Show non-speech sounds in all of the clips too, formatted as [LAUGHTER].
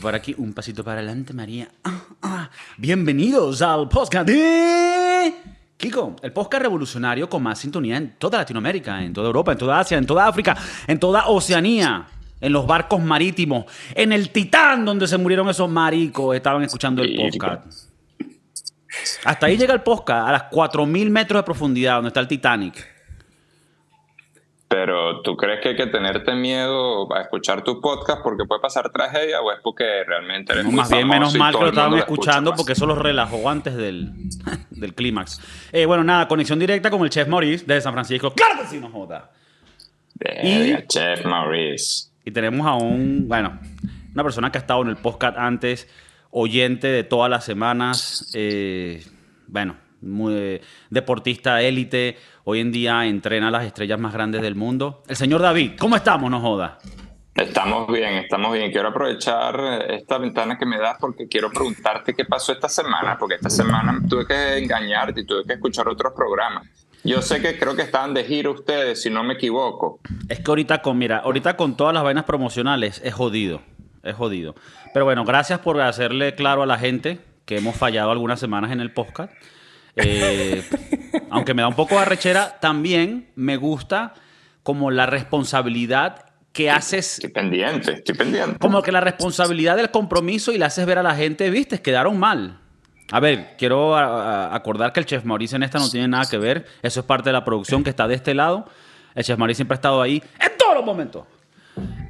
Por aquí, un pasito para adelante, María. Ah, ah. Bienvenidos al podcast de... Kiko, el podcast revolucionario con más sintonía en toda Latinoamérica, en toda Europa, en toda Asia, en toda África, en toda Oceanía, en los barcos marítimos, en el Titán donde se murieron esos maricos, estaban escuchando el podcast. Hasta ahí llega el podcast, a las 4.000 metros de profundidad, donde está el Titanic. Pero ¿tú crees que hay que tenerte miedo a escuchar tu podcast porque puede pasar tragedia o es porque realmente eres no, Más bien, menos mal que lo estaban escuchando porque eso los relajó antes del, [LAUGHS] del clímax. Eh, bueno, nada, conexión directa con el Chef Maurice de San Francisco. ¡Claro que sí, no joda! y, Chef Maurice. Y tenemos a un, bueno, una persona que ha estado en el podcast antes, oyente de todas las semanas, eh, bueno, muy, deportista élite, hoy en día entrena a las estrellas más grandes del mundo. El señor David, ¿cómo estamos, no joda? Estamos bien, estamos bien. Quiero aprovechar esta ventana que me das porque quiero preguntarte qué pasó esta semana, porque esta semana tuve que engañarte y tuve que escuchar otros programas. Yo sé que creo que estaban de giro ustedes, si no me equivoco. Es que ahorita con, mira, ahorita con todas las vainas promocionales es jodido, es jodido. Pero bueno, gracias por hacerle claro a la gente que hemos fallado algunas semanas en el podcast. Eh, aunque me da un poco de arrechera, también me gusta como la responsabilidad que haces. Estoy pendiente, estoy pendiente. Como que la responsabilidad del compromiso y le haces ver a la gente, viste, quedaron mal. A ver, quiero acordar que el Chef Mauricio en esta no tiene nada que ver. Eso es parte de la producción que está de este lado. El Chef Mauricio siempre ha estado ahí en todos los momentos.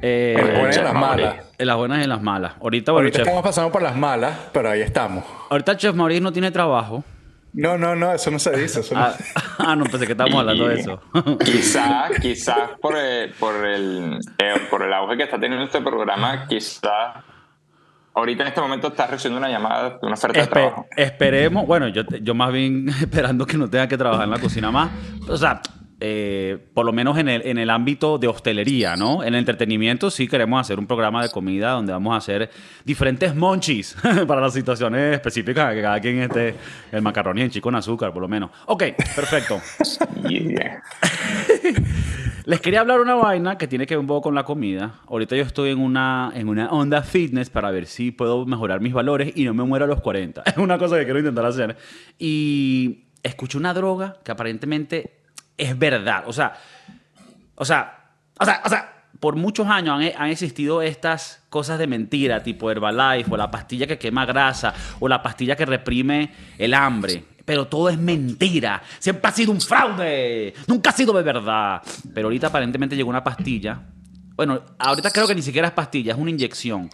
Eh, en las buenas y en las malas. En las buenas y en las malas. Ahorita, bueno, Ahorita estamos pasando por las malas, pero ahí estamos. Ahorita el Chef Mauricio no tiene trabajo. No, no, no, eso no se dice. Ah, ah, no. pensé que estábamos hablando de eso. [LAUGHS] Quizás, quizás por el, por, el, eh, por el auge que está teniendo este programa, quizás ahorita en este momento está recibiendo una llamada de una oferta de trabajo. Esperemos, bueno, yo, yo más bien [LAUGHS] esperando que no tenga que trabajar en la cocina más. O sea, eh, por lo menos en el, en el ámbito de hostelería, ¿no? En el entretenimiento sí queremos hacer un programa de comida donde vamos a hacer diferentes monchis [LAUGHS] para las situaciones específicas que cada quien esté el macarrón y el chico en azúcar, por lo menos. Ok, perfecto. [LAUGHS] Les quería hablar una vaina que tiene que ver un poco con la comida. Ahorita yo estoy en una, en una onda fitness para ver si puedo mejorar mis valores y no me muero a los 40. [LAUGHS] Es una cosa que quiero intentar hacer. Y escuché una droga que aparentemente es verdad. O sea, o sea, o sea, o sea, por muchos años han, existido estas cosas de mentira, tipo Herbalife, o la pastilla que quema grasa, o la pastilla que reprime el hambre. Pero todo es mentira. Siempre ha sido un fraude. Nunca ha sido de verdad. Pero ahorita aparentemente llegó una pastilla. Bueno, ahorita creo que ni siquiera es pastilla, es una inyección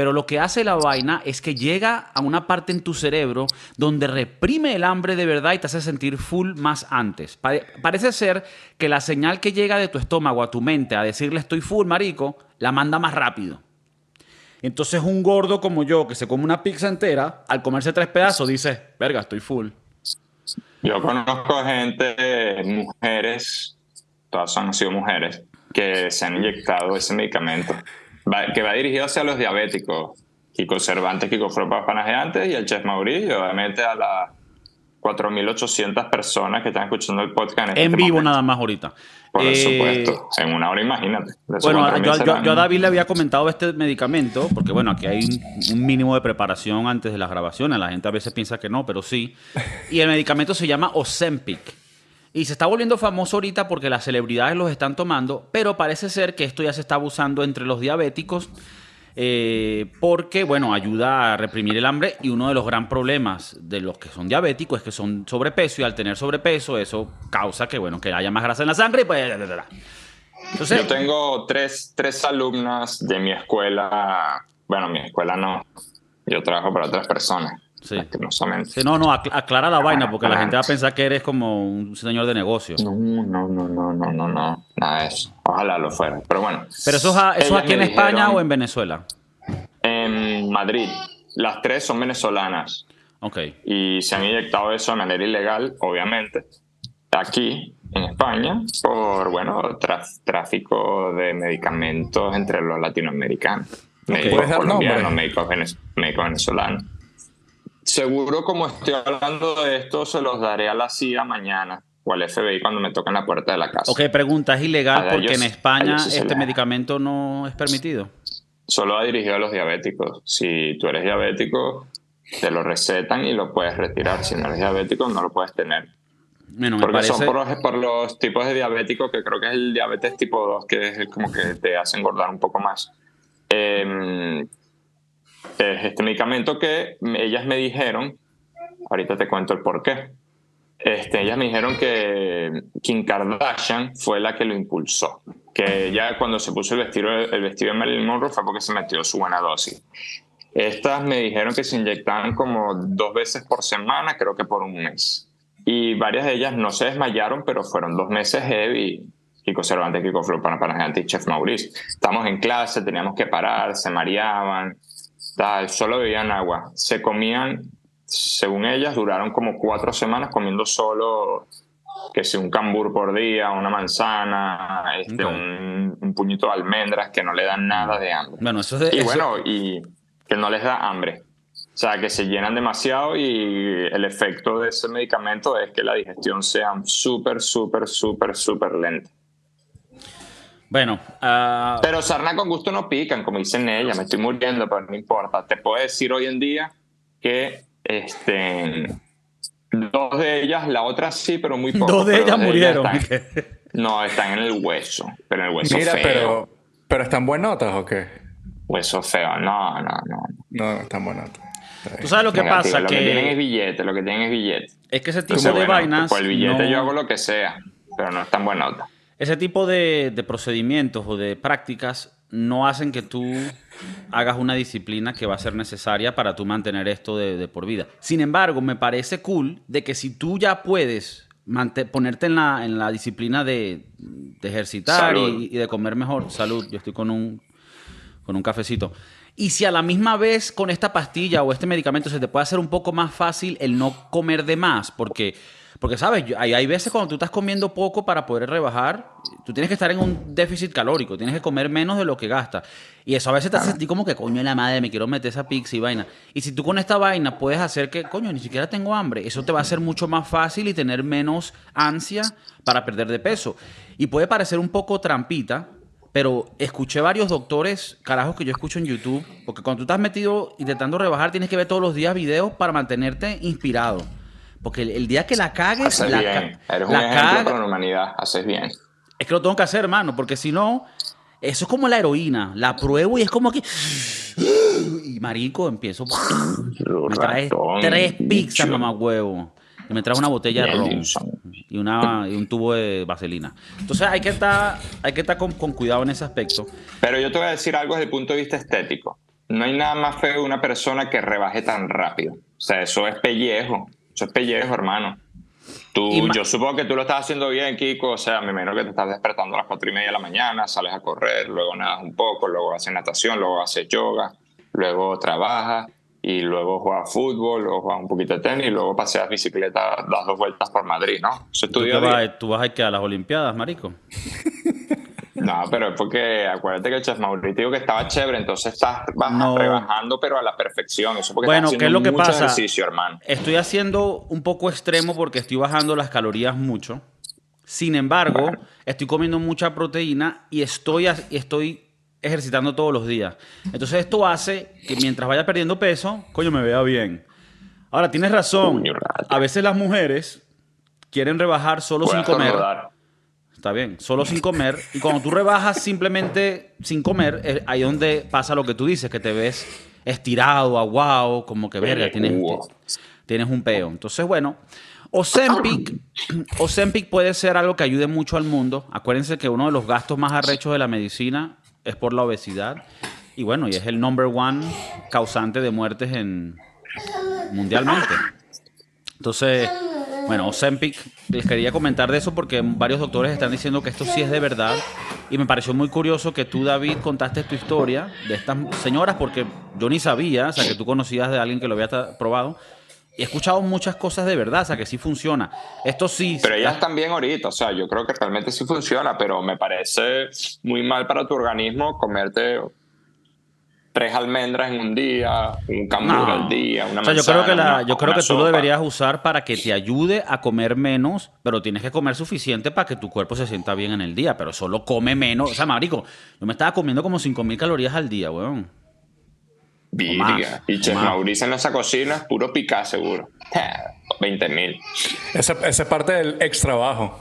pero lo que hace la vaina es que llega a una parte en tu cerebro donde reprime el hambre de verdad y te hace sentir full más antes. parece ser que la señal que llega de tu estómago a tu mente a decirle estoy full, marico, la manda más rápido. Entonces un gordo como yo que se come una pizza entera, al comerse tres pedazos dice, verga, estoy full. Yo conozco gente, mujeres, todas han sido mujeres, que se han inyectado ese medicamento que va dirigido hacia los diabéticos. Kiko Cervantes, Kiko Fropa Panajeantes y el Chef Mauricio, obviamente a las 4.800 personas que están escuchando el podcast. En, este vivo nada más ahorita. Por eh, supuesto, en una hora imagínate. Bueno, yo, a David le había comentado este medicamento, porque bueno, aquí hay un, mínimo de preparación antes de las grabaciones, la gente a veces piensa que no, pero sí. Y el medicamento se llama Ozempic. Y se está volviendo famoso ahorita porque las celebridades los están tomando, pero parece ser que esto ya se está abusando entre los diabéticos eh, porque, bueno, ayuda a reprimir el hambre y uno de los gran problemas de los que son diabéticos es que son sobrepeso y al tener sobrepeso eso causa que, bueno, que haya más grasa en la sangre y pues... Entonces, Yo tengo tres, tres alumnas de mi escuela, bueno, mi escuela no, yo trabajo para otras personas Sí. Sí, no, no, aclara la vaina porque la gente va a pensar que eres como un señor de negocio. No, no, no, no, no, no, no, nada de eso. Ojalá lo fuera, pero bueno. ¿Pero eso es, eso aquí en España o en Venezuela? En Madrid. Las tres son venezolanas. Ok. Y se han inyectado eso de manera ilegal, obviamente, aquí en España por, bueno, tráfico de medicamentos entre los latinoamericanos. Médicos colombianos, médicos venezolanos. Seguro como estoy hablando de esto, se los daré a la CIA mañana o al FBI cuando me toquen la puerta de la casa. Ok, pregunta, ¿es ilegal porque en España este medicamento no es permitido? solo ha dirigido a los diabéticos. Si tú eres diabético, te lo recetan y lo puedes retirar. Si no eres diabético, no lo puedes tener. Porque son por los, por los, tipos de diabéticos que creo que es el diabetes tipo 2, que es como que te hace engordar un poco más. Eh, es este medicamento que ellas me dijeron, ahorita te cuento el por qué. Este, ellas me dijeron que Kim Kardashian fue la que lo impulsó. Que ella cuando se puso el vestido, el vestido de Marilyn Monroe fue porque se metió su buena dosis. Estas me dijeron que se inyectaban como dos veces por semana, creo que por un mes. Y varias de ellas no se desmayaron, pero fueron dos meses heavy. Kiko Cervantes, Kiko Flo, para, para Chef Maurice. Estamos en clase, teníamos que parar, se mareaban, solo bebían agua. Se comían, según ellas, duraron como cuatro semanas comiendo solo, que si un cambur por día, una manzana, este, un, puñito de almendras que no le dan nada de hambre. Bueno, eso es y bueno, y que no les da hambre. O sea, que se llenan demasiado y el efecto de ese medicamento es que la digestión sea súper, súper, súper, súper lenta. Bueno. Uh... Pero sarna con gusto no pican, como dicen ella. Me estoy muriendo, pero no importa. Te puedo decir hoy en día que este, dos de ellas, la otra sí, pero muy poco. Dos de ellas murieron. [LAUGHS] no, están en el hueso, pero en el hueso Mira, feo. pero, pero ¿están buenotas o qué? Hueso feo, no, no, no. No, están buenotas. Tú sabes lo que pasa, lo que... tienen es billete, lo que tienen es billete. Es que ese tipo de vainas... Por el billete yo hago lo que sea, pero no están buenotas. Ese tipo de, procedimientos o de prácticas no hacen que tú hagas una disciplina que va a ser necesaria para tú mantener esto de, por vida. Sin embargo, me parece cool de que si tú ya puedes ponerte en la, en la disciplina de, ejercitar y, de comer mejor, salud, yo estoy con un, con un cafecito. Y si a la misma vez con esta pastilla o este medicamento se te puede hacer un poco más fácil el no comer de más, porque porque, ¿sabes? Hay, hay veces cuando tú estás comiendo poco para poder rebajar, tú tienes que estar en un déficit calórico, tienes que comer menos de lo que gastas. Y eso a veces te hace sentir como que, coño, la madre, me quiero meter esa pizza y vaina. Y si tú con esta vaina puedes hacer que, coño, ni siquiera tengo hambre, eso te va a hacer mucho más fácil y tener menos ansia para perder de peso. Y puede parecer un poco trampita, pero escuché varios doctores, carajos, que yo escucho en YouTube, porque cuando tú estás metido intentando rebajar, tienes que ver todos los días videos para mantenerte inspirado. Porque el, día que la cagues, haces la, bien. Eres un ejemplo la humanidad. Haces bien. Es que lo tengo que hacer, hermano, porque si no, eso es como la heroína. La pruebo y es como que. Y marico, empiezo. Me traes tres pizzas, mamá huevo. Y me traes una botella de ron. Y, una, y un tubo de vaselina. Entonces hay que estar, hay que estar con, con cuidado en ese aspecto. Pero yo te voy a decir algo desde el punto de vista estético. No hay nada más feo que una persona que rebaje tan rápido. O sea, eso es pellejo. Eso es pellejo, hermano. Tú, yo supongo que tú lo estás haciendo bien, Kiko. O sea, me imagino que te estás despertando a las cuatro y media de la mañana, sales a correr, luego nadas un poco, luego haces natación, luego haces yoga, luego trabajas y luego juegas fútbol, luego juegas un poquito de tenis y luego paseas bicicleta, das dos vueltas por Madrid, ¿no? Eso es tu ¿Tú, día vas, tú vas a ir a las Olimpiadas, marico. [LAUGHS] No, pero es porque acuérdate que el Chef Mauricio dijo que estaba chévere, entonces estás rebajando, pero a la perfección. Eso porque bueno, ¿qué es lo que mucho pasa? ejercicio, hermano. Estoy haciendo un poco extremo porque estoy bajando las calorías mucho. Sin embargo, estoy comiendo mucha proteína y estoy, estoy ejercitando todos los días. Entonces esto hace que mientras vaya perdiendo peso, coño, me vea bien. Ahora, tienes razón. A veces las mujeres quieren rebajar solo sin comer. Está bien, solo sin comer. Y cuando tú rebajas simplemente sin comer, es ahí donde pasa lo que tú dices, que te ves estirado, aguado, como que verga, tienes, tienes un peo. Entonces, bueno, Ozempic, [CLEARS THROAT] Ozempic puede ser algo que ayude mucho al mundo. Acuérdense que uno de los gastos más arrechos de la medicina es por la obesidad. Y bueno, y es el number one causante de muertes en, mundialmente. Entonces, bueno, Ozempic, les quería comentar de eso porque varios doctores están diciendo que esto sí es de verdad. Y me pareció muy curioso que tú, David, contaste tu historia de estas señoras porque yo ni sabía, o sea, que tú conocías de alguien que lo había probado. Y he escuchado muchas cosas de verdad, o sea, que sí funciona. Esto sí. Pero ellas también ahorita, o sea, yo creo que realmente sí funciona, pero me parece muy mal para tu organismo comerte tres almendras en un día, un cambur No. al día, una O sea, yo creo que, la, manzana, yo creo una que tú lo deberías usar para que te ayude a comer menos, pero tienes que comer suficiente para que tu cuerpo se sienta bien en el día, pero solo come menos. O sea, marico, yo me estaba comiendo como 5.000 calorías al día, weón. Virga. Y Chef. Mauricio en esa cocina es puro picar seguro. 20 mil. Esa, esa es parte del extra bajo.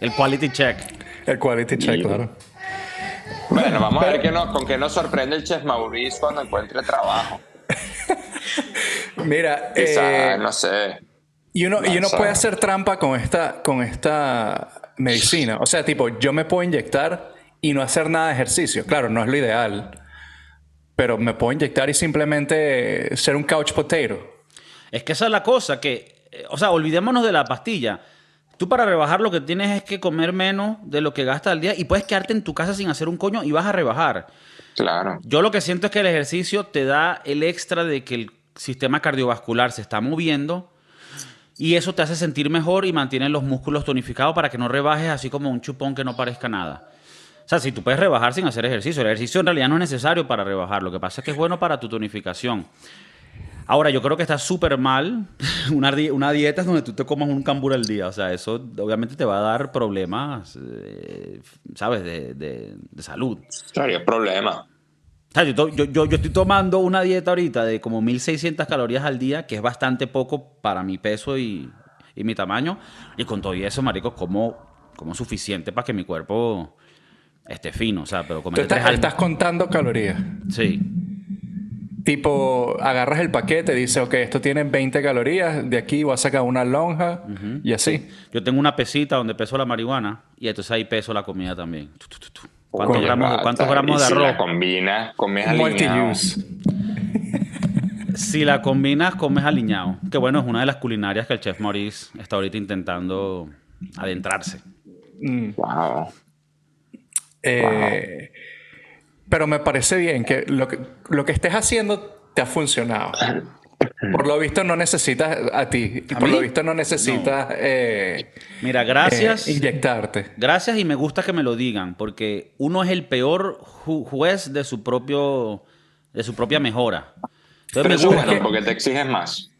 El quality check. El quality check, Y- claro. Bueno, vamos a ver qué nos, con qué nos sorprende el Chef Mauricio cuando encuentre trabajo. [LAUGHS] Mira, Quizá, eh, no sé. y uno, y uno puede hacer trampa con esta, con esta medicina. O sea, tipo, yo me puedo inyectar y no hacer nada de ejercicio. Claro, no es lo ideal. Pero me puedo inyectar y simplemente ser un couch potato. Es que esa es la cosa, que, eh, o sea, olvidémonos de la pastilla. Tú para rebajar lo que tienes es que comer menos de lo que gastas al día y puedes quedarte en tu casa sin hacer un coño y vas a rebajar. Claro. Yo lo que siento es que el ejercicio te da el extra de que el sistema cardiovascular se está moviendo y eso te hace sentir mejor y mantiene los músculos tonificados para que no rebajes así como un chupón que no parezca nada. O sea, si tú puedes rebajar sin hacer ejercicio, el ejercicio en realidad no es necesario para rebajar, lo que pasa es que es bueno para tu tonificación. Ahora, yo creo que está súper mal [LAUGHS] una, una dieta donde tú te comas un cambur al día. O sea, eso obviamente te va a dar problemas, eh, ¿sabes?, de- de- de salud. Sería problema. O sea, yo, to- yo, yo- yo estoy tomando una dieta ahorita de como 1600 calorías al día, que es bastante poco para mi peso y, y mi tamaño. Y con todo y eso, marico, como, como suficiente para que mi cuerpo esté fino. O sea, pero Tú estás, tres al- estás contando calorías. Sí. Tipo, agarras el paquete, dices, ok, esto tiene 20 calorías, de aquí voy a sacar una lonja y así. Yo tengo una pesita donde peso la marihuana y entonces ahí peso la comida también. Tu, tu, tu, tu. ¿Cuántos gramos, Rata, cuántos gramos de Si arroz? la combinas, comes alineado. Multi-use. Si la combinas, comes aliñado. Que bueno, es una de las culinarias que el chef Maurice está ahorita intentando adentrarse. Wow. Eh, Pero me parece bien que lo, que lo que estés haciendo te ha funcionado. Por lo visto no necesitas a ti. Y ¿A por mí? lo visto no necesitas eh, Mira, gracias. eh, inyectarte. Gracias y me gusta que me lo digan, porque uno es el peor ju- juez de su propio de su propia mejora. Entonces Pero me eso es gusta. bueno porque te exiges más.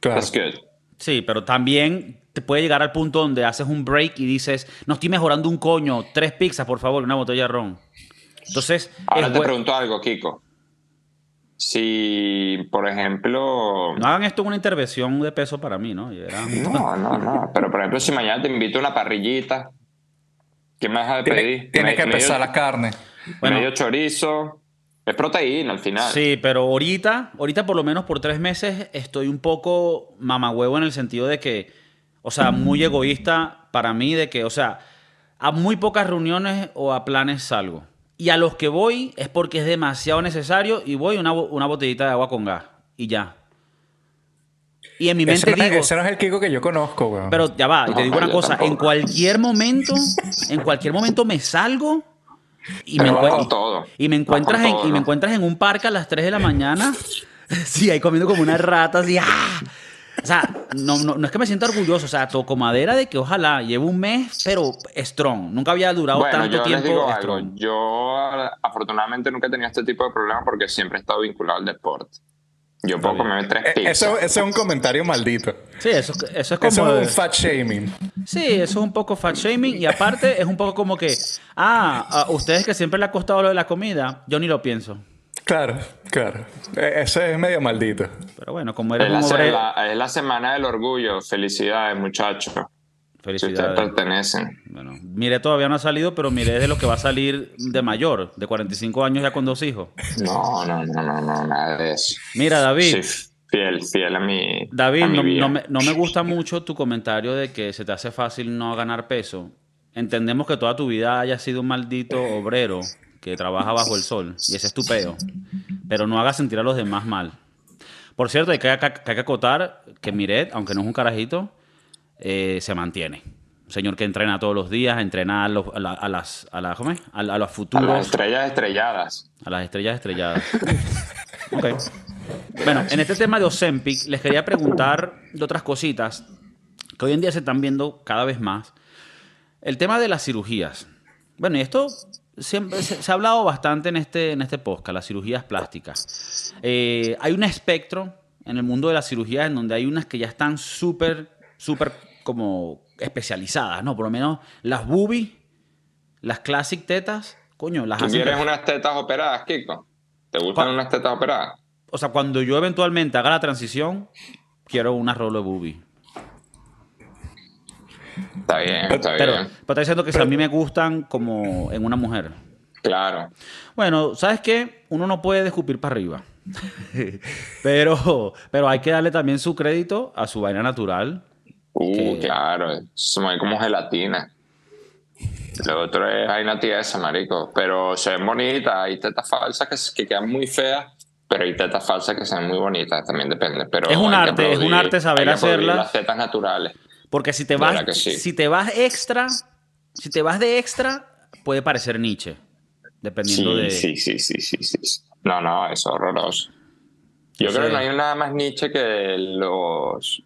Claro. That's good. Sí, pero también te puede llegar al punto donde haces un break y dices, no estoy mejorando un coño, tres pizzas, por favor, una botella de ron. Entonces, Ahora te pregunto algo, Kiko. Si, por ejemplo... no hagan esto una intervención de peso para mí, ¿no? No, no, no. Pero, por ejemplo, si mañana te invito a una parrillita, ¿qué me de Tiene- pedir? Tienes Me- que medio- pesar la carne. Bueno. Medio chorizo. Es proteína al final. Sí, pero ahorita, ahorita por lo menos por tres meses estoy un poco mamahuevo en el sentido de que, o sea, muy egoísta para mí de que, o sea, a muy pocas reuniones o a planes salgo. Y a los que voy es porque es demasiado necesario y voy una, una botellita de agua con gas y ya. Y en mi mente no, es- digo, ese no es el Kiko que yo conozco, weón. pero ya va, y te No, digo una cosa, en tampoco. cualquier momento, en cualquier momento me salgo y me, Pero va encue- con todo. y me encuentras en, todo, y me encuentras en un parque a las 3 de la mañana, [LAUGHS] sí, ahí comiendo como una rata, así, ¡ah! O sea, no, no, no es que me sienta orgulloso, o sea, toco madera de que ojalá llevo un mes, pero strong. Nunca había durado Bueno, tanto yo les tiempo digo algo. strong. Yo, afortunadamente, nunca he tenido este tipo de problemas porque siempre he estado vinculado al deporte. Yo puedo comerme tres Eh, pizzas. Eso, eso es un comentario maldito. Sí, eso, eso es como... Eso es un fat shaming. Sí, eso es un poco fat shaming y aparte es un poco como que, ah, a ustedes que siempre le ha costado lo de la comida, yo ni lo pienso. Claro, claro. Eh, Eso es medio maldito. Pero bueno, como Es eres la, obrero... la- es la semana del orgullo. Felicidades, muchachos. Si Felicidades. pertenecen. Bueno, mire todavía no ha salido, pero mire es de lo que va a salir de mayor, de 45 años ya con dos hijos. No, no, no, no, no, nada de eso. Mira, David. Sí, fiel, fiel a mi. David, a mi no, vida. no me, no me gusta mucho tu comentario de que se te hace fácil no ganar peso. Entendemos que toda tu vida hayas sido un maldito obrero que trabaja bajo el sol y ese es tu peo. Pero no hagas sentir a los demás mal. Por cierto, hay que, hay que acotar que Miret, aunque no es un carajito, eh, se mantiene. Un señor que entrena todos los días, entrena a, los- a la- a las, a, la- ¿cómo es? a, a los A futuros. las estrellas estrelladas. A las estrellas estrelladas. ok. Bueno, en este tema de Ozempic, les quería preguntar de otras cositas que hoy en día se están viendo cada vez más. El tema de las cirugías. Bueno, y esto siempre se, se ha hablado bastante en este, en este podcast, las cirugías plásticas. Eh, hay un espectro en el mundo de las cirugías en donde hay unas que ya están súper, súper como especializadas, ¿no? Por lo menos las boobies, las classic tetas, coño, las ¿Tú hacen... quieres unas tetas operadas, Kiko? ¿Te gustan unas tetas operadas? O sea, cuando yo eventualmente haga la transición, quiero una rolo de boobie. Está bien, está Pero, bien. pero está diciendo que si a mí me gustan como en una mujer. Claro. Bueno, ¿sabes qué? Uno no puede escupir para arriba. [LAUGHS] pero, pero hay que darle también su crédito a su vaina natural. Uh, Que- claro. Ahí como gelatina. Lo otro es vaina tiesa, marico. Pero se ven bonitas. Hay tetas falsas que, que quedan muy feas. Pero hay tetas falsas que se ven muy bonitas. También depende. Pero Es un arte, es un aplaudir- arte saber aplaudir hacerlas. Las tetas naturales. Porque si te vas, sí. si te vas extra, si te vas de extra, puede parecer Nietzsche. Dependiendo Sí, de. sí, sí, sí, sí, sí. No, no, eso es horroroso. Yo creo que no hay nada más niche que los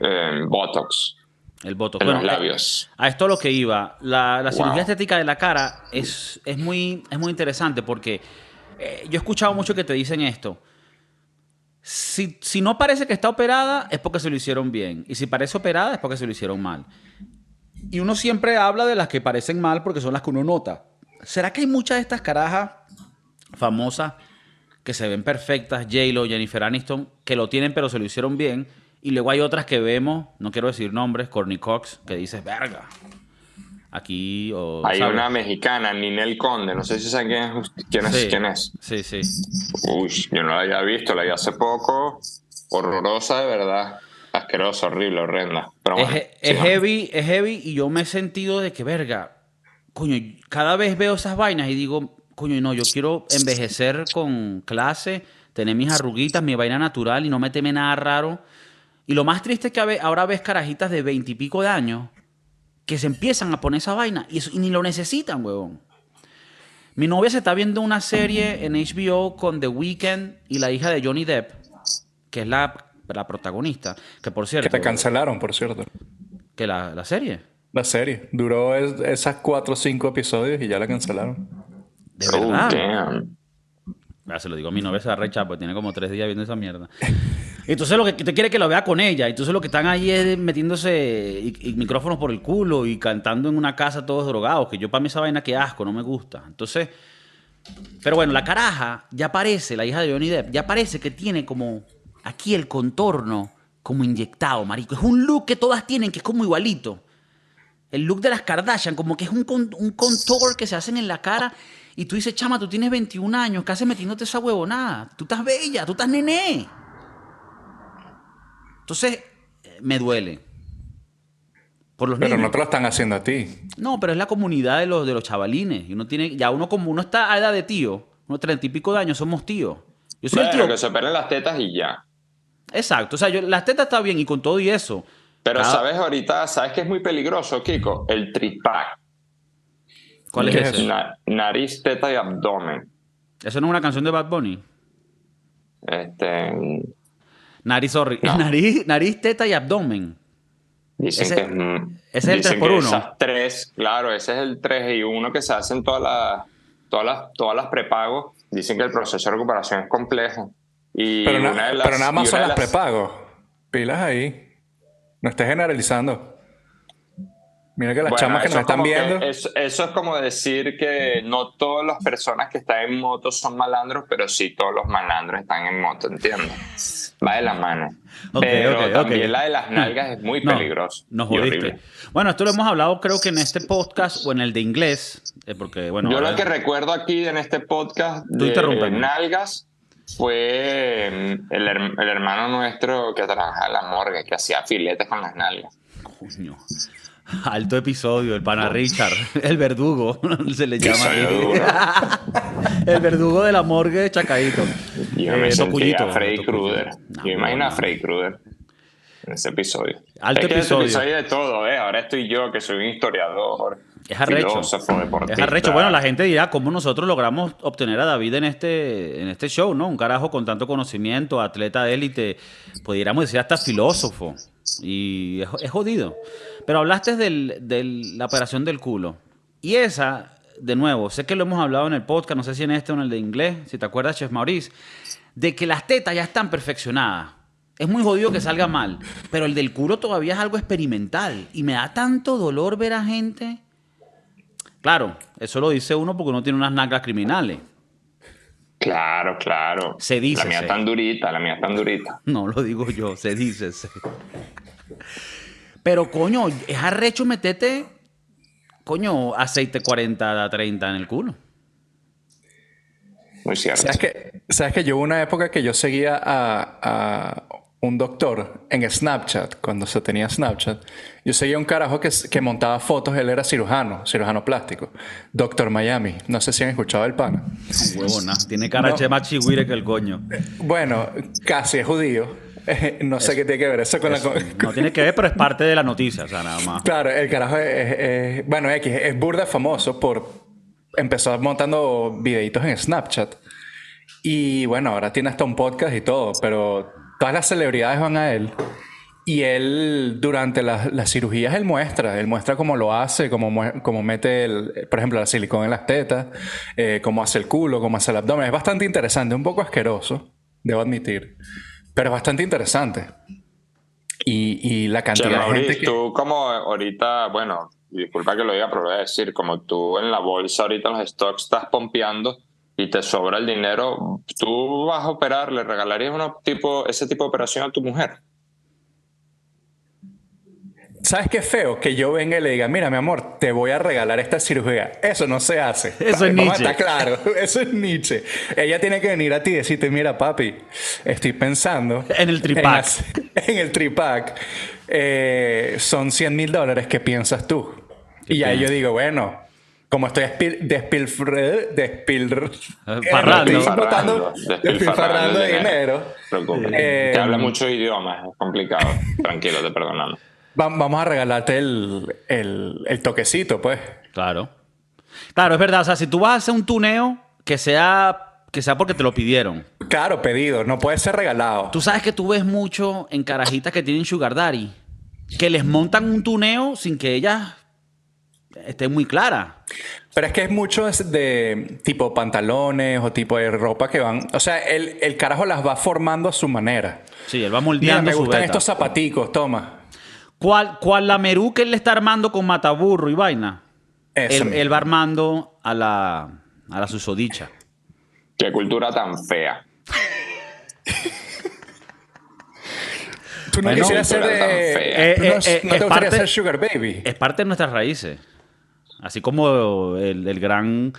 eh, Botox El voto. en Bueno, los eh, labios. A esto a lo que iba. La, la cirugía Wow. estética de la cara es, es, muy, es muy interesante porque eh, yo he escuchado mucho que te dicen esto. Si, si no parece que está operada, es porque se lo hicieron bien. Y si parece operada, es porque se lo hicieron mal. Y uno siempre habla de las que parecen mal porque son las que uno nota. ¿Será que hay muchas de estas carajas famosas que se ven perfectas, J-Lo, Jennifer Aniston, que lo tienen pero se lo hicieron bien? Y luego hay otras que vemos, no quiero decir nombres, Courtney Cox, que dices, verga. Aquí, o... Hay ¿sabes? una mexicana, Ninel Conde, no sé si saben quién es. ¿Quién es? Sí. quién es. Sí, sí. Uy, yo no la había visto, la vi hace poco. Horrorosa, de verdad. Asquerosa, horrible, horrenda. Pero Es, bueno, es sigamos. heavy, es heavy y yo me he sentido de que, verga, coño, cada vez veo esas vainas y digo, coño, no, yo quiero envejecer con clase, tener mis arruguitas, mi vaina natural y no meterme nada raro. Y lo más triste es que ahora ves carajitas de veintipico de años que se empiezan a poner esa vaina y, eso- y ni lo necesitan, huevón. Mi novia se está viendo una serie en HBO con The Weeknd y la hija de Johnny Depp, que es la, la protagonista, que por cierto... Que te cancelaron, por cierto. ¿Que la, la serie? La serie. Duró es- esas cuatro o cinco episodios y ya la cancelaron. De Oh, damn. Ah, se lo digo a mi novia, se va a rechazar porque tiene como tres días viendo esa mierda. Entonces lo que te quiere que lo vea con ella. Entonces lo que están ahí es metiéndose y- y micrófonos por el culo y cantando en una casa todos drogados. Que yo para mí esa vaina que asco, no me gusta. Entonces, pero bueno, la caraja ya parece, la hija de Johnny Depp, ya parece que tiene como aquí el contorno como inyectado, marico. Es un look que todas tienen que es como igualito. El look de las Kardashian, como que es un, con- un contour que se hacen en la cara. Y tú dices, chama, tú tienes 21 años, ¿qué haces metiéndote esa huevonada? Tú estás bella, tú estás nené. Entonces, eh, me duele. Por los Pero niños. no te lo están haciendo a ti. No, pero es la comunidad de los, de los chavalines. Y uno tiene, ya uno como uno está a edad de tío, unos treinta y pico de años, somos tíos. Yo soy el Bueno, tío. que se operen las tetas y ya. Exacto. O sea, yo, las tetas está bien y con todo y eso. Pero Cada- sabes ahorita, ¿sabes qué es muy peligroso, Kiko? El tripack. ¿Cuál es ¿Qué es ese? eso? Na- nariz, teta y abdomen. ¿Eso no es una canción de Bad Bunny? Este, Nariz, sorry. No. [LAUGHS] Nariz, nariz, teta y abdomen. dicen Ese- que es, ese es el dicen 3 por que 1. Esas tres, claro, ese es el 3 y 1 que se hacen todas las, todas las, todas las prepagos. Dicen que el proceso de recuperación es complejo. Y Pero, na- una de las- pero nada más y son las- prepagos. Pilas ahí. No estés generalizando. Mira que las Bueno, chamas que nos es están viendo. eso, eso es como decir que no todas las personas que están en moto son malandros, pero sí todos los malandros están en moto, ¿entiendes? Va de la mano. Ok, pero ok, ok. también la de las nalgas es muy No, peligrosa. Nos jodiste. Bueno, esto lo hemos hablado creo que en este podcast o en el de inglés. eh, porque, bueno, Yo ahora- lo que recuerdo aquí en este podcast Tú de nalgas fue mm, el, el hermano nuestro que trabajaba en la morgue, que hacía filetes con las nalgas. Coño. Alto episodio, el pana Richard, [LAUGHS] el verdugo, [LAUGHS] se le llama. [LAUGHS] El verdugo de la morgue de Chacaito. Yo Eh, me sentía Freddy. Krueger. No, Yo imagino a. Freddy Krueger en ese episodio. Alto es que episodio. episodio hay de todo, ¿eh? Ahora estoy yo, que soy un historiador, Es arrecho. filósofo, deportista. Es arrecho. Bueno, la gente dirá cómo nosotros logramos obtener a David en este, en este show, ¿no? Un carajo con tanto conocimiento, atleta de élite, pudiéramos decir hasta filósofo. Y es, es jodido. Pero hablaste de la operación del culo. Y esa, de nuevo, sé que lo hemos hablado en el podcast, no sé si en este o en el de inglés, si te acuerdas, Chef Maurice, de que las tetas ya están perfeccionadas. Es muy jodido que salga mal, pero el del culo todavía es algo experimental y me da tanto dolor ver a gente. Claro, eso lo dice uno porque uno tiene unas nalgas criminales. Claro, claro. Se dice, La mía se. tan durita, la mía tan durita. [LAUGHS] No lo digo yo, se dice. se. Pero coño, es arrecho meterte, coño, aceite 40 a 30 en el culo. Muy cierto. ¿Sabes que, ¿Sabes que yo hubo una época que yo seguía a, a un doctor en Snapchat, cuando se tenía Snapchat? Yo seguía un carajo que, que montaba fotos, él era cirujano, cirujano plástico. Doctor Miami. No sé si han escuchado el pana. Huevona, tiene cara No. más chihuire que el coño. Bueno, casi es judío. [LAUGHS] No sé qué tiene que ver eso con la... No tiene que ver, pero es parte de la noticia, o sea, nada más. Claro, el carajo es, es- es- bueno, X, es burda famoso por empezar montando videitos en Snapchat. Y bueno, ahora tiene hasta un podcast y todo, pero todas las celebridades van a él. Y él, durante las, las cirugías, él muestra, él muestra cómo lo hace, cómo, cómo mete, el, por ejemplo, la silicona en las tetas, eh, cómo hace el culo, cómo hace el abdomen. Es bastante interesante, un poco asqueroso, debo admitir, pero es bastante interesante. Y, y la Che, cantidad de gente que... tú como ahorita, bueno, disculpa que lo diga, pero lo voy a decir, como tú en la bolsa ahorita los stocks estás pompeando y te sobra el dinero, tú vas a operar, le regalarías uno tipo, ese tipo de operación a tu mujer. ¿Sabes qué feo? Que yo venga y le diga, mira, mi amor, te voy a regalar esta cirugía. Eso no se hace. Eso es Nietzsche. estar claro. [LAUGHS] Eso es Nietzsche. Ella tiene que venir a ti y decirte, mira, papi, estoy pensando... En el tripack. [LAUGHS] En el tripack. eh, son 100 mil dólares. ¿Qué piensas tú? Y ahí yo digo, bueno, como estoy despil... despilfre- despil... Parrando. estoy botando- despilfarrando de dinero. Preocupe. Eh, Te habla muchos idiomas, es complicado. Tranquilo, te perdonamos. Va- Vamos a regalarte el, el, el toquecito, pues. Claro. Claro, es verdad. O sea, si tú vas a hacer un tuneo, que sea, que sea porque te lo pidieron. Claro, pedido, no puede ser regalado. Tú sabes que tú ves mucho en carajitas que tienen sugar daddy, que les montan un tuneo sin que ellas estén muy claras. Pero es que es mucho de tipo pantalones o tipo de ropa que van. O sea, el, el carajo las va formando a su manera. Sí, él va Mira, moldeando me su gustan beta. estos zapaticos, toma. ¿Cuál, cuál la Merú que él le está armando con mataburro y vaina? Él, él va armando a la, a la susodicha. Qué cultura tan fea. Tú no Bueno, quisieras ser de. fea. ¿tú Eh, no, eh, eh, no te gustaría parte- ser Sugar Baby? Es parte de nuestras raíces. Así como el, el gran,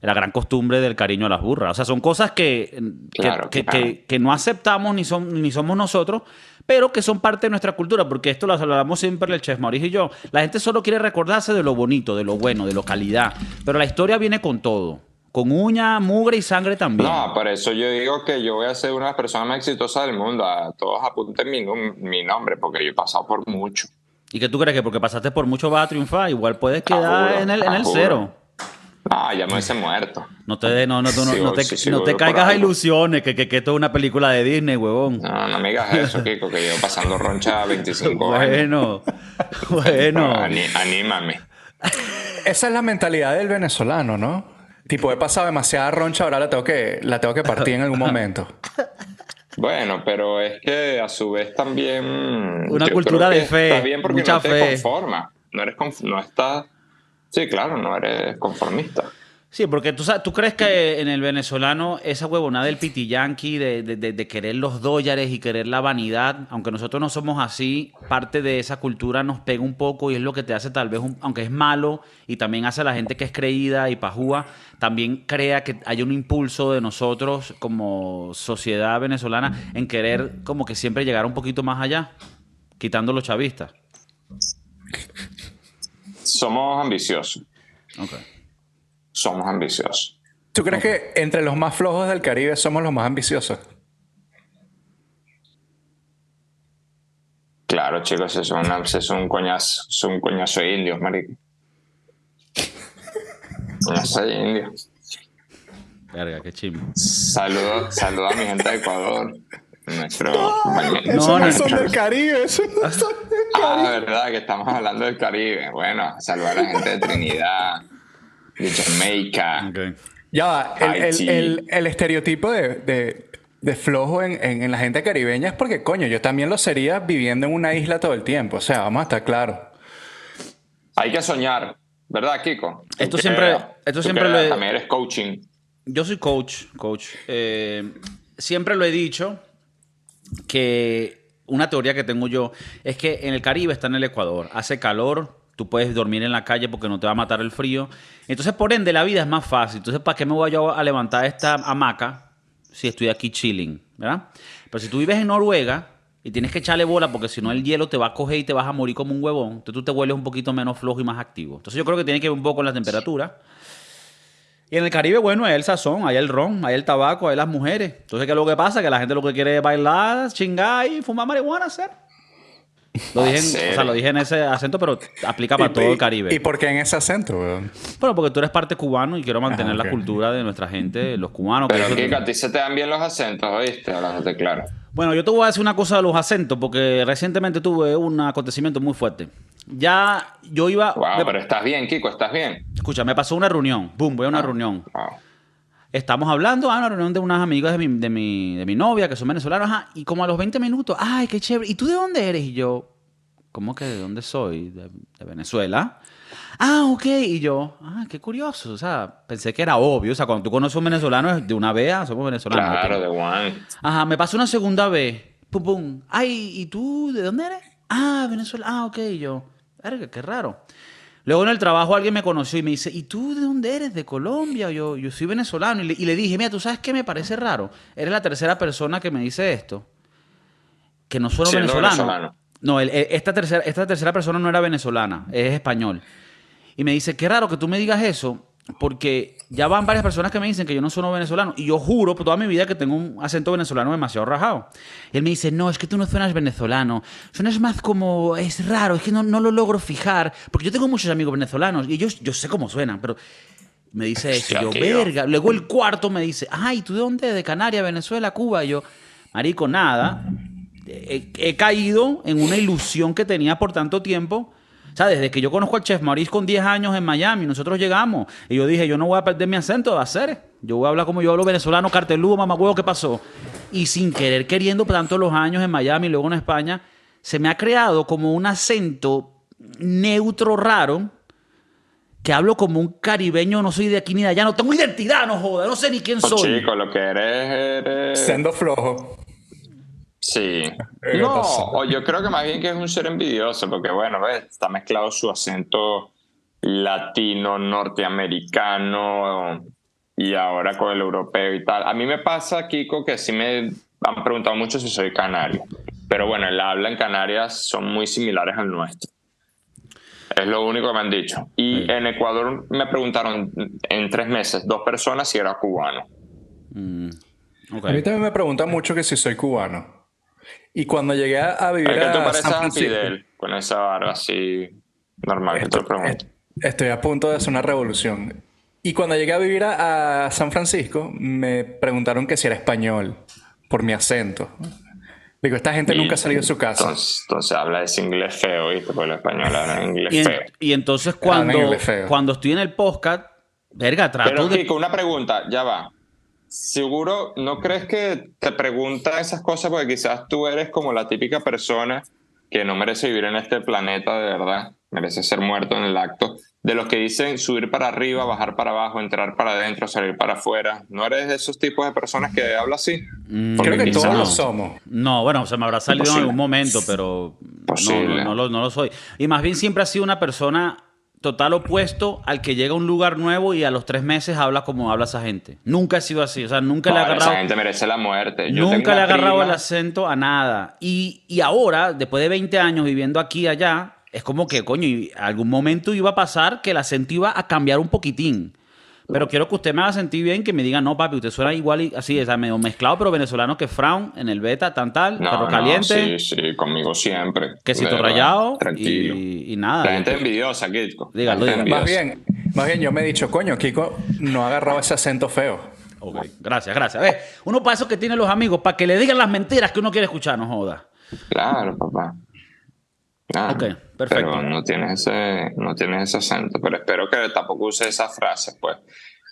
la gran costumbre del cariño a las burras. O sea, son cosas que, que- Claro, que, claro. que- que no aceptamos ni, son, ni somos nosotros, pero que son parte de nuestra cultura. Porque esto lo hablamos siempre el chef Mauricio y yo. La gente solo quiere recordarse de lo bonito, de lo bueno, de lo calidad. Pero la historia viene con todo. Con uña, mugre y sangre también. No, por eso yo digo que yo voy a ser una de las personas más exitosas del mundo. A todos apunten mi, mi nombre porque yo he pasado por mucho. ¿Y que tú crees que porque pasaste por mucho vas a triunfar? Igual puedes quedar juro, en el, en ah, el cero. No, ya me hubiese muerto. No te, no, no, tú no, te, sí, no te caigas a ilusiones que, que, que esto es una película de Disney, huevón. No, no me digas eso, Kiko, que llevo pasando roncha [LAUGHS] 25 años. Bueno, bueno. Anímame. Esa es la mentalidad del venezolano, ¿no? Tipo, he pasado demasiada roncha, ahora la tengo que, la tengo que partir en algún momento. [LAUGHS] Bueno, pero es que a su vez también. Una cultura de fe, Está bien porque mucha no te fe. conforma. No eres conf- no estás. Sí, claro, no eres conformista. Sí, porque tú, sabes, tú crees que en el venezolano esa huevonada del pitillanqui de, de, de- de querer los dólares y querer la vanidad, aunque nosotros no somos así, parte de esa cultura nos pega un poco y es lo que te hace tal vez, un- aunque es malo y también hace a la gente que es creída y pajúa, también crea que hay un impulso de nosotros como sociedad venezolana en querer como que siempre llegar un poquito más allá, quitando los chavistas. Somos ambiciosos. Ok. Somos ambiciosos. ¿Tú crees que entre los más flojos del Caribe somos los más ambiciosos? Claro, chicos, es, una, es un coñazo, es un coñazo de indios, marico. Coñazo de indios. Verga, qué chimbo. Saludo, saludo a mi gente de Ecuador. Nuestro No, no son del Caribe, esos no son del Ah, verdad, que estamos hablando del Caribe. Bueno, saludar a la gente de Trinidad. De Jamaica. Ok. Ya el, el- el- el estereotipo de, de- de flojo en, en- en la gente caribeña es porque, coño, yo también lo sería viviendo en una isla todo el tiempo. O sea, vamos a estar claros. Hay que soñar, ¿verdad, Kiko? Esto que- siempre- esto siempre lo he- También eres coaching. Yo soy coach, coach. Eh, siempre lo he dicho que una teoría que tengo yo es que en el Caribe está en el Ecuador. Hace calor, tú puedes dormir en la calle porque no te va a matar el frío. Entonces, por ende, la vida es más fácil. Entonces, ¿para qué me voy yo a levantar esta hamaca si estoy aquí chilling? ¿Verdad? Pero si tú vives en Noruega y tienes que echarle bola porque si no el hielo te va a coger y te vas a morir como un huevón, entonces tú te vuelves un poquito menos flojo y más activo. Entonces, yo creo que tiene que ver un poco con la temperatura. Y en el Caribe, bueno, hay el sazón, hay el ron, hay el tabaco, hay las mujeres. Entonces, ¿qué es lo que pasa? Que la gente lo que quiere es bailar, chingar y fumar marihuana, hacer. Lo dije, en, o sea, lo dije en ese acento, pero aplica para todo el Caribe. ¿Y por qué en ese acento, weón? Bueno, porque tú eres parte cubano y quiero mantener Ah, ok. la cultura de nuestra gente, los cubanos. Pero a ti se te dan bien los acentos, ¿oíste? Hablándote claro. Bueno, yo te voy a decir una cosa de los acentos, porque recientemente tuve un acontecimiento muy fuerte. Ya yo iba... Wow, me- pero estás bien, Kiko, estás bien. Escucha, me pasó una reunión. Boom, voy a una Ah, reunión. wow. Estamos hablando, ah, una reunión de unas amigas de mi, de mi, de mi novia, que son venezolanas, ajá, y como a los 20 minutos, ay, qué chévere, ¿y tú de dónde eres? Y yo, ¿cómo que de dónde soy? De, de Venezuela. Ah, ok, y yo, ah, qué curioso, o sea, pensé que era obvio, o sea, cuando tú conoces a un venezolano de una vez, ah, somos venezolanos. Claro, de one. Ajá, me pasó una segunda vez, pum, pum, ay, ¿y tú de dónde eres? Ah, Venezuela, ah, ok, y yo, verga, qué raro. Luego en el trabajo alguien me conoció y me dice, ¿y tú de dónde eres? ¿De Colombia? Yo, yo soy venezolano. Y le, y le dije, mira, ¿tú sabes qué me parece raro? Eres la tercera persona que me dice esto. Que no Siendo venezolano. venezolano. No, el- el- esta, tercera, esta tercera persona no era venezolana, es español. Y me dice, qué raro que tú me digas eso, porque ya van varias personas que me dicen que yo no sueno venezolano. Y yo juro por toda mi vida que tengo un acento venezolano demasiado rajado. Y él me dice, no, es que tú no suenas venezolano. Suenas más como, es raro, es que no, no lo logro fijar. Porque yo tengo muchos amigos venezolanos y ellos, yo sé cómo suenan, pero me dice eso. Yo, verga. Luego el cuarto me dice, ay, ¿tú de dónde? De Canarias, Venezuela, Cuba. Y yo, marico, nada. He, he caído en una ilusión que tenía por tanto tiempo. O sea, desde que yo conozco al Chef Maurice con 10 años en Miami, nosotros llegamos. Y yo dije, yo no voy a perder mi acento de hacer. Yo voy a hablar como yo hablo venezolano, carteludo, mamagüevo, ¿qué pasó? Y sin querer, queriendo, por tanto los años en Miami y luego en España, se me ha creado como un acento neutro raro que hablo como un caribeño, no soy de aquí ni de allá, no tengo identidad, no joda, no sé ni quién Oh, soy. chico, lo que eres, eres... Siendo flojo. Sí. ¿Qué No, o yo creo que más bien que es un ser envidioso, porque bueno, ¿ves? está mezclado su acento latino, norteamericano y ahora con el europeo y tal. A mí me pasa, Kiko, que sí me han preguntado mucho si soy canario, pero bueno, el habla en Canarias son muy similares al nuestro. Es lo único que me han dicho. Y Sí. en Ecuador me preguntaron en tres meses, dos personas, si era cubano. Mm. A mí también me preguntan mucho que si soy cubano. Y cuando llegué a, a vivir Es que tú a pareces San a Francisco, Fidel, con esa barba así normal que te lo estoy a punto de hacer una revolución. Y cuando llegué a vivir a, a San Francisco, me preguntaron que si era español por mi acento. Digo, esta gente Y- nunca ha salido de su casa. Entonces, entonces habla ese inglés feo, ¿viste? Porque los españoles hablan inglés Y, en- feo. y entonces cuando, cuando estoy en el podcast, verga, trato Pero, de... Kiko, una pregunta, ya va. Seguro, ¿no crees que te preguntan esas cosas porque quizás tú eres como la típica persona que no merece vivir en este planeta de verdad? Merece ser muerto en el acto. De los que dicen subir para arriba, bajar para abajo, entrar para adentro, salir para afuera. ¿No eres de esos tipos de personas que habla así? Mm, Porque Creo que todos lo somos. No, bueno, se me habrá salido en algún momento, pero no, Posible. no, no lo, no lo soy. Y más bien siempre ha sido una persona total opuesto al que llega a un lugar nuevo y a los tres meses habla como habla esa gente. Nunca he sido así, o sea, nunca le he Vale, agarrado... Esa gente merece la muerte. Yo Nunca le una agarrado prima- el acento a nada. Y, y ahora, después de 20 años viviendo aquí y allá, es como que, coño, y algún momento iba a pasar que el acento iba a cambiar un poquitín. Pero quiero que usted me haga sentir bien, que me diga, no, papi, usted suena igual y así, o sea, medio mezclado, pero venezolano que Frown en el beta, tan tal, No, perro no, caliente, sí, sí, conmigo siempre. quesito rayado Tranquilo. y, y nada. La gente es envidiosa, Kitko. Dígalo, dígalo. Más bien, más bien yo me he dicho, coño, Kiko no ha agarrado ese acento feo. Ok, Gracias, gracias. A ver, uno para eso que tiene los amigos, para que le digan las mentiras que uno quiere escuchar, no joda. Claro, papá. Ah, Ok, perfecto. Pero no tienes ese, no tienes ese acento. Pero espero que tampoco use esas frases, pues.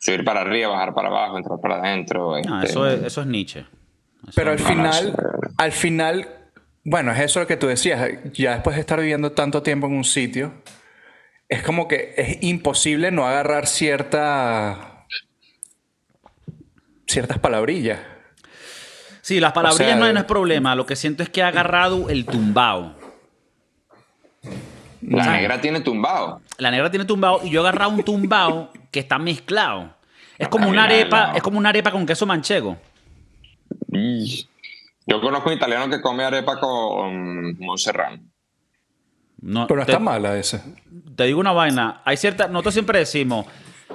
Subir para arriba, bajar para abajo, entrar para adentro. Ah, este, eso, es, eso es Nietzsche. Eso Pero al final, no, al final, bueno, es eso lo que tú decías. Ya después de estar viviendo tanto tiempo en un sitio, es como que es imposible no agarrar cierta, ciertas palabrillas. Sí, las palabrillas O sea, no, no es problema. Lo que siento es que ha agarrado el tumbao. La ¿sabes? negra tiene tumbado. La negra tiene tumbao y yo he agarrado un tumbao que está mezclado. Es como una arepa, es como una arepa con queso manchego. Y Yo conozco un italiano que come arepa con monserrano. No, Pero no te, está mala ese. te digo una vaina. Hay cierta, nosotros siempre decimos,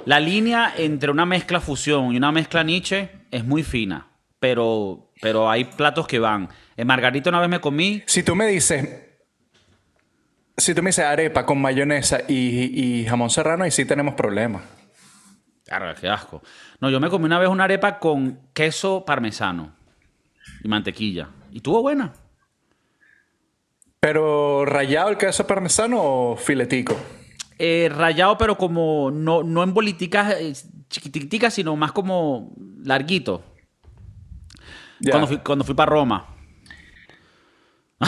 la línea entre una mezcla fusión y una mezcla Nietzsche es muy fina, pero, pero hay platos que van. En Margarita una vez me comí, Si tú me dices, si tú me dices arepa con mayonesa y, y jamón serrano, ahí sí tenemos problemas. Claro, qué asco. No, yo me comí una vez una arepa con queso parmesano y mantequilla. Y tuvo buena. Pero rallado el queso parmesano o filetico. Eh, rayado, pero como no, no en boliticas eh, chiquititicas, sino más como larguito. Ya. Cuando fui, cuando fui para Roma.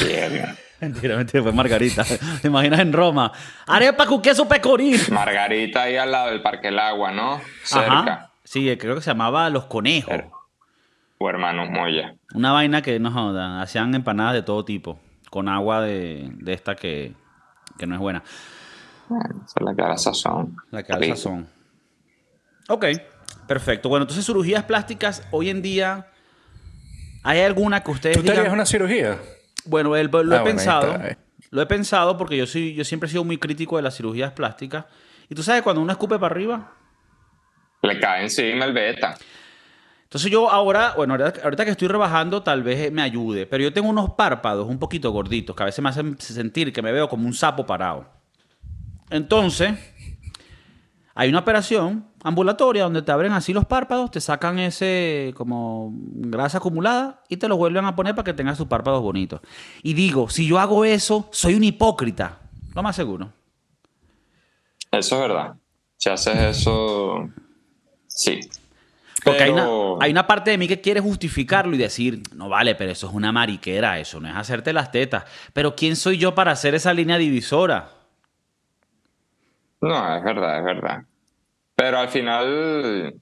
Bien. Mentira, mentira, fue Margarita. [LAUGHS] ¿Te imaginas en Roma? Arepa con queso pecorino. Margarita ahí al lado del Parque El Agua, ¿no? Cerca. Ajá. Sí, creo que se llamaba Los Conejos. O Hermanos Moya. Una vaina que no joda. Hacían empanadas de todo tipo. Con agua de, de esta que, que no es buena. Bueno, esa es la que da la sazón. La que da Rico. sazón. Ok, perfecto. Bueno, entonces cirugías plásticas hoy en día. ¿Hay alguna que ustedes ¿Tú te harías una cirugía? Bueno, el- lo Ah, he bueno, ahí pensado. está, eh. Lo he pensado porque yo soy, yo siempre he sido muy crítico de las cirugías plásticas. Y tú sabes, cuando uno escupe para arriba. Le cae encima el beta. Entonces yo ahora, bueno, ahorita, ahorita que estoy rebajando, tal vez me ayude. Pero yo tengo unos párpados un poquito gorditos que a veces me hacen sentir que me veo como un sapo parado. Entonces, hay una operación ambulatoria donde te abren así los párpados, te sacan ese como grasa acumulada y te lo vuelven a poner para que tengas tus párpados bonitos. Y digo, si yo hago eso, soy un hipócrita. Lo más seguro. Eso es verdad. Si haces eso, sí. Porque hay, una, hay una parte de mí que quiere justificarlo y decir, no vale, pero eso es una mariquera, eso no es hacerte las tetas. Pero ¿quién soy yo para hacer esa línea divisora? No, es verdad, es verdad. Pero al final,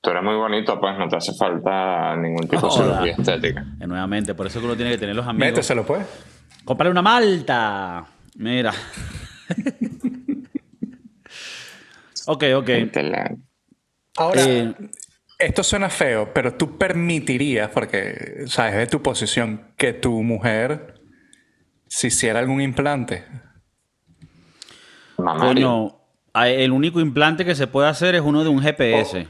tú eres muy bonito, pues no te hace falta ningún tipo de cirugía estética. Eh, nuevamente, por eso que uno tiene que tener los amigos. Méteselo, pues. Cómprale una malta. Mira. ok, ok. Ahora, Eh, esto suena feo, pero tú permitirías, porque sabes de tu posición, que tu mujer se hiciera algún implante. Mamario. coño, el único implante que se puede hacer es uno de un GPS.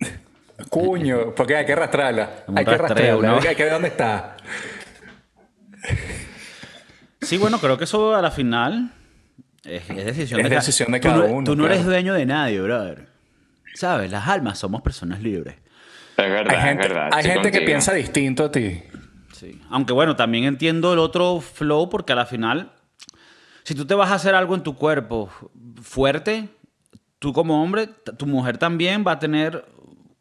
[LAUGHS] Cuño, porque hay que arrastrarla. Hay que arrastrarla. ¿no? Hay que ver dónde está. Sí, bueno, creo que eso a la final es, es decisión, Es de, decisión cada no- uno, Tú no eres dueño de nadie, brother. ¿Sabes? Las almas somos personas libres. Es verdad, Hay gente, es verdad. hay gente que piensa distinto a ti. Sí. Aunque bueno, también entiendo el otro flow porque a la final, si tú te vas a hacer algo en tu cuerpo fuerte, tú como hombre, tu mujer también va a tener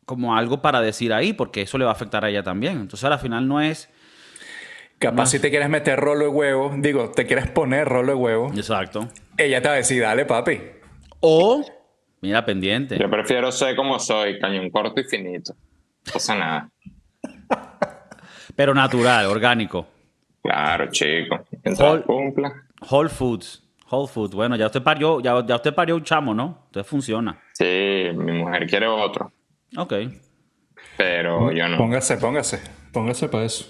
como algo para decir ahí porque eso le va a afectar a ella también. Entonces a la final no es... Capaz si te quieres meter rolo de huevo, digo, te quieres poner rolo de huevo, Exacto. ella te va a decir, dale, papi. O, mira, pendiente. Yo prefiero ser como soy, cañón corto y finito. No pasa nada. [LAUGHS] Pero natural, orgánico. Claro, chico. Mientras Hol- cumpla. Whole Foods. Whole Foods. Bueno, ya usted parió, ya, ya usted parió un chamo, ¿no? Entonces funciona. Sí, mi mujer quiere otro, Ok. pero yo no. Póngase, póngase. Póngase para eso.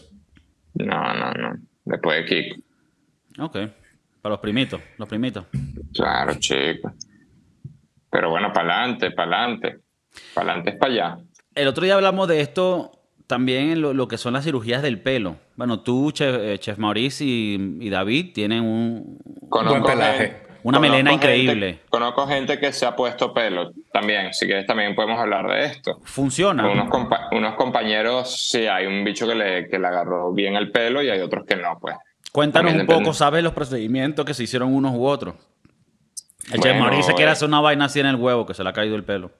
No, no, no. Después de Kiko. Ok. Para los primitos, los primitos. Claro, chico. Pero bueno, para adelante, para adelante. Para adelante es para allá. El otro día hablamos de esto también en lo, lo que son las cirugías del pelo. Bueno, tú, Chef, eh, Chef Maurice y, y David tienen un... Buen pelaje. gente- Una melena gente- increíble. conozco gente que se ha puesto pelo también. Si quieres, también podemos hablar de esto. Funciona. Unos, compa- unos compañeros, sí, hay un bicho que le, que le agarró bien el pelo y hay otros que no, pues. Cuéntanos También un poco. ¿sabes los procedimientos que se hicieron unos u otros? El Bueno, Chef Maurice se quiere eh. hacer una vaina así en el huevo, que se le ha caído el pelo.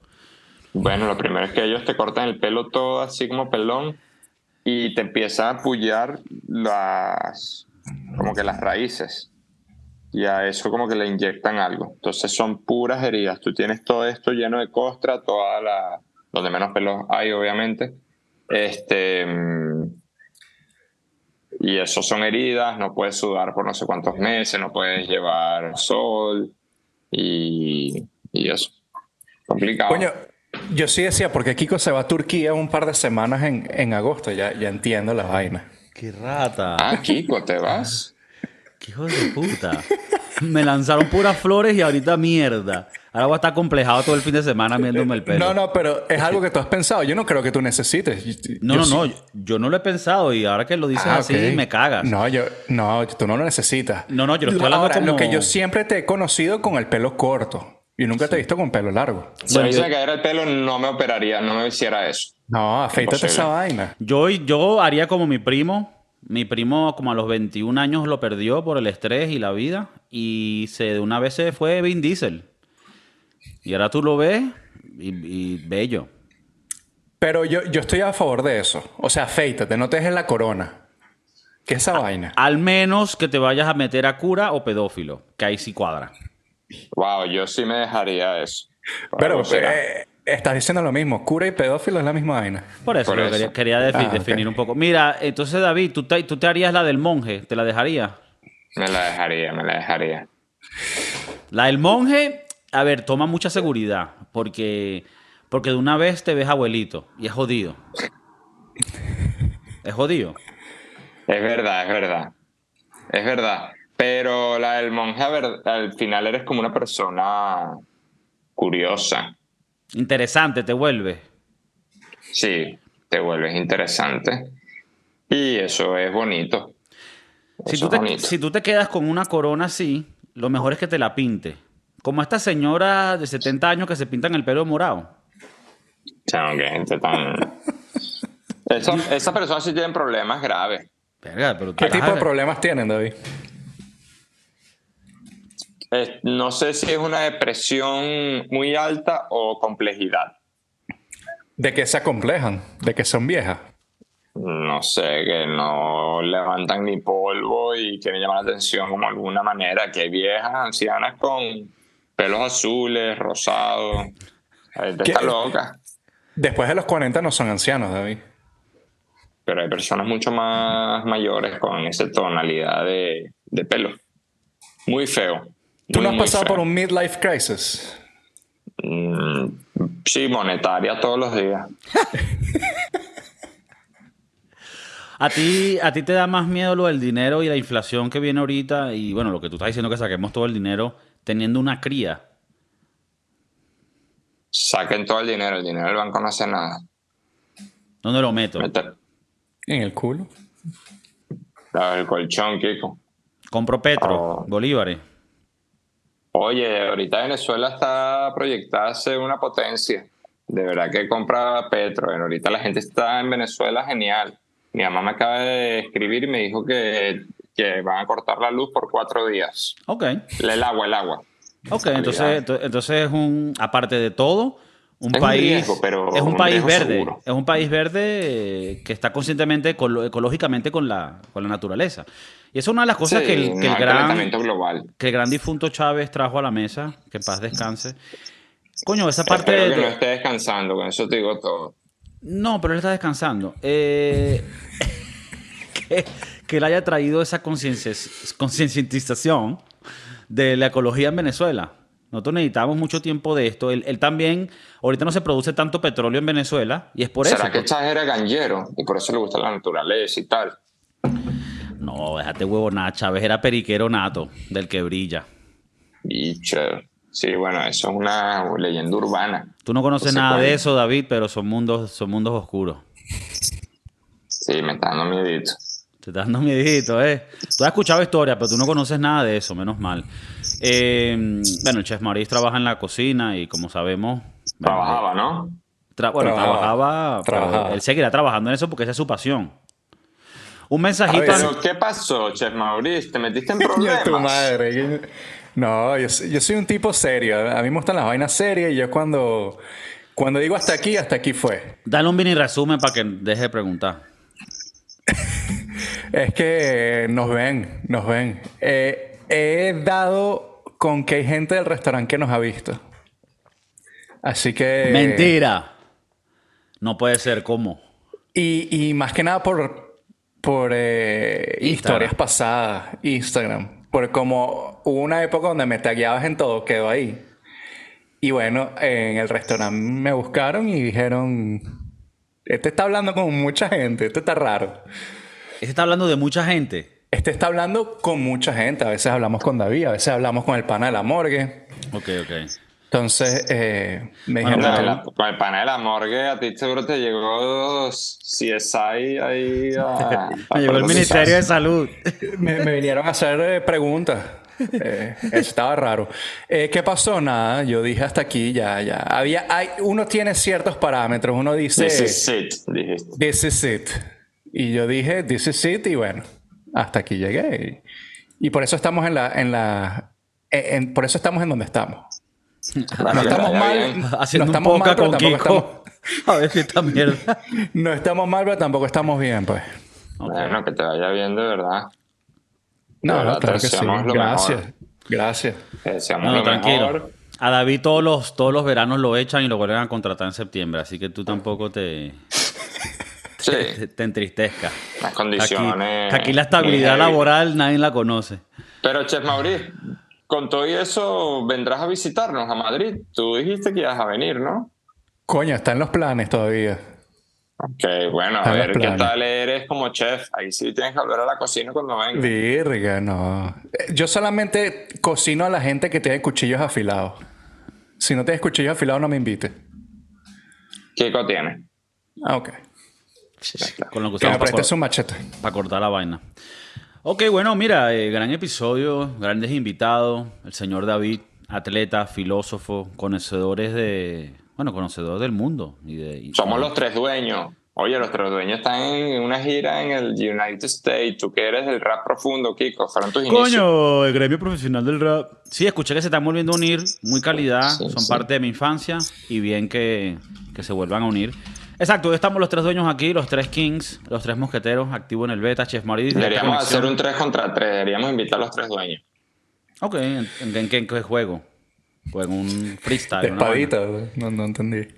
Bueno, lo primero es que ellos te cortan el pelo todo así como pelón y te empiezan a pullar las, como que las raíces. Y a eso como que le inyectan algo. Entonces son puras heridas. Tú tienes todo esto lleno de costra, toda la, donde menos pelos hay, obviamente. Este, mm, y eso son heridas, no puedes sudar por no sé cuántos meses, no puedes llevar sol y, y eso. Complicado. Coño, yo sí decía, porque Kiko se va a Turquía un par de semanas en, en agosto, ya, ya entiendo la vaina. ¡Qué rata! Ah, Kiko, ¿te vas? ¡Qué hijo de puta! Me lanzaron puras flores y ahorita mierda. Ahora voy a estar complejado todo el fin de semana viéndome el pelo. No, no, pero es algo que tú has pensado. Yo no creo que tú necesites. No, Yo no, sí- no, yo no lo he pensado y ahora que lo dices Ah, así me cagas. No, yo, no, tú no lo necesitas. No, no, yo lo estoy hablando Ahora, como- Lo que yo siempre te he conocido con el pelo corto. Y nunca te he visto con pelo largo. Si a Bueno, mí se yo- me cayera el pelo, no me operaría, no me hiciera eso. No, afeítate esa vaina. Yo, yo haría como mi primo. Mi primo como a los 21 años lo perdió por el estrés y la vida y se de una vez se fue Vin Diesel. Y ahora tú lo ves y, y bello. Pero yo, yo estoy a favor de eso. O sea, afeítate, no te dejes la corona. ¿Qué es esa vaina? Al menos que te vayas a meter a cura o pedófilo, que ahí sí cuadra. Wow, yo sí me dejaría eso. Pero eh, estás diciendo lo mismo. Cura y pedófilo es la misma vaina. Por eso, Por eso. quería, quería defi- Ah, definir un poco. Mira, entonces David, ¿tú te, tú te harías la del monje, ¿te la dejarías? Me la dejaría, me la dejaría. La del monje, a ver, toma mucha seguridad, porque, porque de una vez te ves abuelito y es jodido. [LAUGHS] Es jodido. Es verdad, es verdad. Es verdad. Pero la del monje, a ver, al final eres como una persona curiosa. Interesante, te vuelve. Sí, te vuelves interesante. Y eso es bonito. Si Eso tú, es te, bonito. si tú te quedas con una corona así, lo mejor es que te la pinte. Como esta señora de 70 años que se pintan el pelo morado. Chamo, qué gente tan. [LAUGHS] Esa, esa persona sí tiene problemas graves. Verga, pero tú ¿Qué tipo de problemas tienen, David? Eh, no sé si es una depresión muy alta o complejidad. ¿De que se acomplejan? ¿De que son viejas? No sé, que no levantan ni polvo y quieren llamar la atención como de alguna manera. Que hay viejas ancianas con pelos azules, rosados. Está loca. Después de los 40 no son ancianos, David. Pero hay personas mucho más mayores con esa tonalidad de, de pelo. Muy feo. ¿Tú no has pasado por un midlife crisis? Mm, sí, monetaria todos los días. [LAUGHS] A ti, a ti te da más miedo lo del dinero y la inflación que viene ahorita y bueno, lo que tú estás diciendo que saquemos todo el dinero teniendo una cría. Saquen todo el dinero. El dinero del banco no hace nada. ¿Dónde lo meto? En el culo. el colchón, Kiko. Compro Petro, Oh. Bolívares. Oye, ahorita Venezuela está proyectada a ser una potencia. De verdad que compra Petro. Ahorita la gente está en Venezuela genial. Mi mamá me acaba de escribir y me dijo que, que van a cortar la luz por cuatro días. Ok, El agua, el agua. ok, entonces, ento- entonces es un, aparte de todo, un Es un país, riesgo, pero es un un país verde, seguro. es un país verde eh, que está conscientemente, ecológicamente con la, con la naturaleza. Y eso es una de las cosas Sí, que el, que no el hay gran, global. que el gran difunto Chávez trajo a la mesa, que en paz descanse. Coño, esa parte Espero de... que no esté descansando, con eso te digo todo. No, pero él está descansando. Eh, [LAUGHS] que, que él haya traído esa conciencia- concientización de la ecología en Venezuela. Nosotros necesitamos mucho tiempo de esto. Él, él también, ahorita no se produce tanto petróleo en Venezuela y es por ¿Será eso. que porque- Chávez era ganllero y por eso le gusta la naturaleza y tal? No, déjate huevo nada. Chávez era periquero nato, del que brilla. Chévere. Sí, bueno, eso es una leyenda urbana. Tú no conoces nada de cuento. eso, David, pero son mundos, son mundos oscuros. Sí, me está dando miedito. Te está dando miedito, ¿eh? Tú has escuchado historias, pero tú no conoces nada de eso, menos mal. Eh, bueno, el Chef Maurice trabaja en la cocina y como sabemos... Trabajaba, ¿no? tra- bueno, Trabajaba. trabajaba, pero él seguirá trabajando en eso porque esa es su pasión. Un mensajito. Ver, Pero, ¿qué pasó, Chef Maurice? ¿Te metiste en [LAUGHS] problemas? tu madre. No, yo, soy- yo soy un tipo serio. A mí me gustan las vainas serias y yo cuando, cuando digo hasta aquí, hasta aquí fue. Dale un mini resumen para que deje de preguntar. [LAUGHS] Es que nos ven, nos ven. Eh, he dado con que hay gente del restaurante que nos ha visto. Así que... Mentira. No puede ser, ¿cómo? Y, y más que nada por, por eh, historias pasadas, Instagram. Porque como hubo una época donde me tagueabas en todo, quedó ahí. Y bueno, en el restaurante me buscaron y dijeron, este está hablando con mucha gente, este está raro. Este está hablando de mucha gente. Este está hablando con mucha gente. A veces hablamos con David, a veces hablamos con el pana de la morgue. Ok, ok. Entonces, eh, me Bueno, dijeron, No, pero- la- con el pana de la morgue, a ti seguro te llegó CSI ahí a... [LAUGHS] Me llegó el Ministerio de Salud. [LAUGHS] me, me vinieron a hacer eh, preguntas. Eh, eso estaba raro. Eh, ¿Qué pasó? Nada, yo dije hasta aquí, ya, ya. Había, hay, uno tiene ciertos parámetros. Uno dice, This is it, dijiste. this is it. Y yo dije, this is it, y bueno, hasta aquí llegué. Y, y por eso estamos en la, en la, en- en- por eso estamos en donde estamos. No que estamos mal, no un estamos poca mal, pero con tampoco Kiko. [LAUGHS] A ver si esta mierda. estamos, [LAUGHS] no estamos mal, pero tampoco estamos bien, pues. Bueno, que te vaya bien de verdad. No, De verdad, no, claro que sí. Gracias, mejor. gracias. No, no, lo tranquilo. mejor. A David todos los, todos los veranos lo echan y lo vuelven a contratar en septiembre, así que tú tampoco te, [LAUGHS] Sí, te, te entristezcas. las Aquí, condiciones. aquí la estabilidad heavy. laboral nadie la conoce. Pero, Chef Maurice, con todo y eso, vendrás a visitarnos a Madrid. Tú dijiste que ibas a venir, ¿no? Coño, está en los planes todavía. Ok, bueno, a ver qué tal eres como chef. Ahí sí tienes que volver a la cocina cuando vengas. Virga, no. Eh, Yo solamente cocino a la gente que tiene cuchillos afilados. Si no tienes cuchillos afilados, no me invites. Kiko tiene. Ah, ok. Con lo que usamos para, prestes un machete. cortar la vaina. Ok, bueno, mira, eh, gran episodio, grandes invitados. El señor David, atleta, filósofo, conocedores de. Bueno, conocedor del mundo. Y de, y- Somos los tres dueños. Oye, los tres dueños están en una gira en el United States. Tú que eres del rap profundo, Kiko. Fueron tus inicios. Coño, el gremio profesional del rap. Sí, escuché que se están volviendo a unir, muy calidad, Sí, son sí. parte de mi infancia y bien que, que se vuelvan a unir. Exacto, hoy estamos los tres dueños aquí, los tres kings, los tres mosqueteros, activo en el beta, Chef directa Deberíamos hacer un 3 contra 3. Deberíamos invitar a los tres dueños. Ok, ¿en, en- en qué, en qué juego? Juego un freestyle. Espadita. No, no entendí.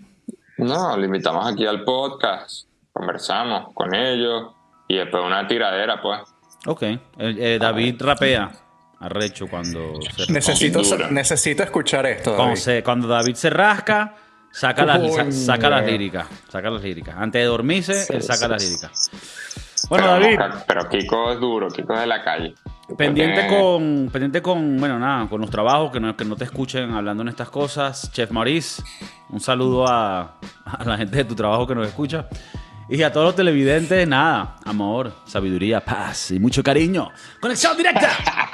No, le invitamos aquí al podcast. Conversamos con ellos. Y después una tiradera, pues. Ok, eh, eh, David rapea arrecho cuando se, Necesito, necesito escuchar esto. cuando, David. se- cuando David se rasca, saca las, saca las líricas. Saca las líricas. Antes de dormirse, él saca sí, las líricas. Bueno, pero, David, pero Kiko es duro. Kiko es de la calle. Pendiente tiene- con, pendiente con, bueno, nada, con los trabajos, que no, que no te escuchen hablando en estas cosas. Chef Maurice, un saludo a, a la gente de tu trabajo que nos escucha. Y a todos los televidentes, nada, amor, sabiduría, paz y mucho cariño. ¡Conexión directa! [LAUGHS]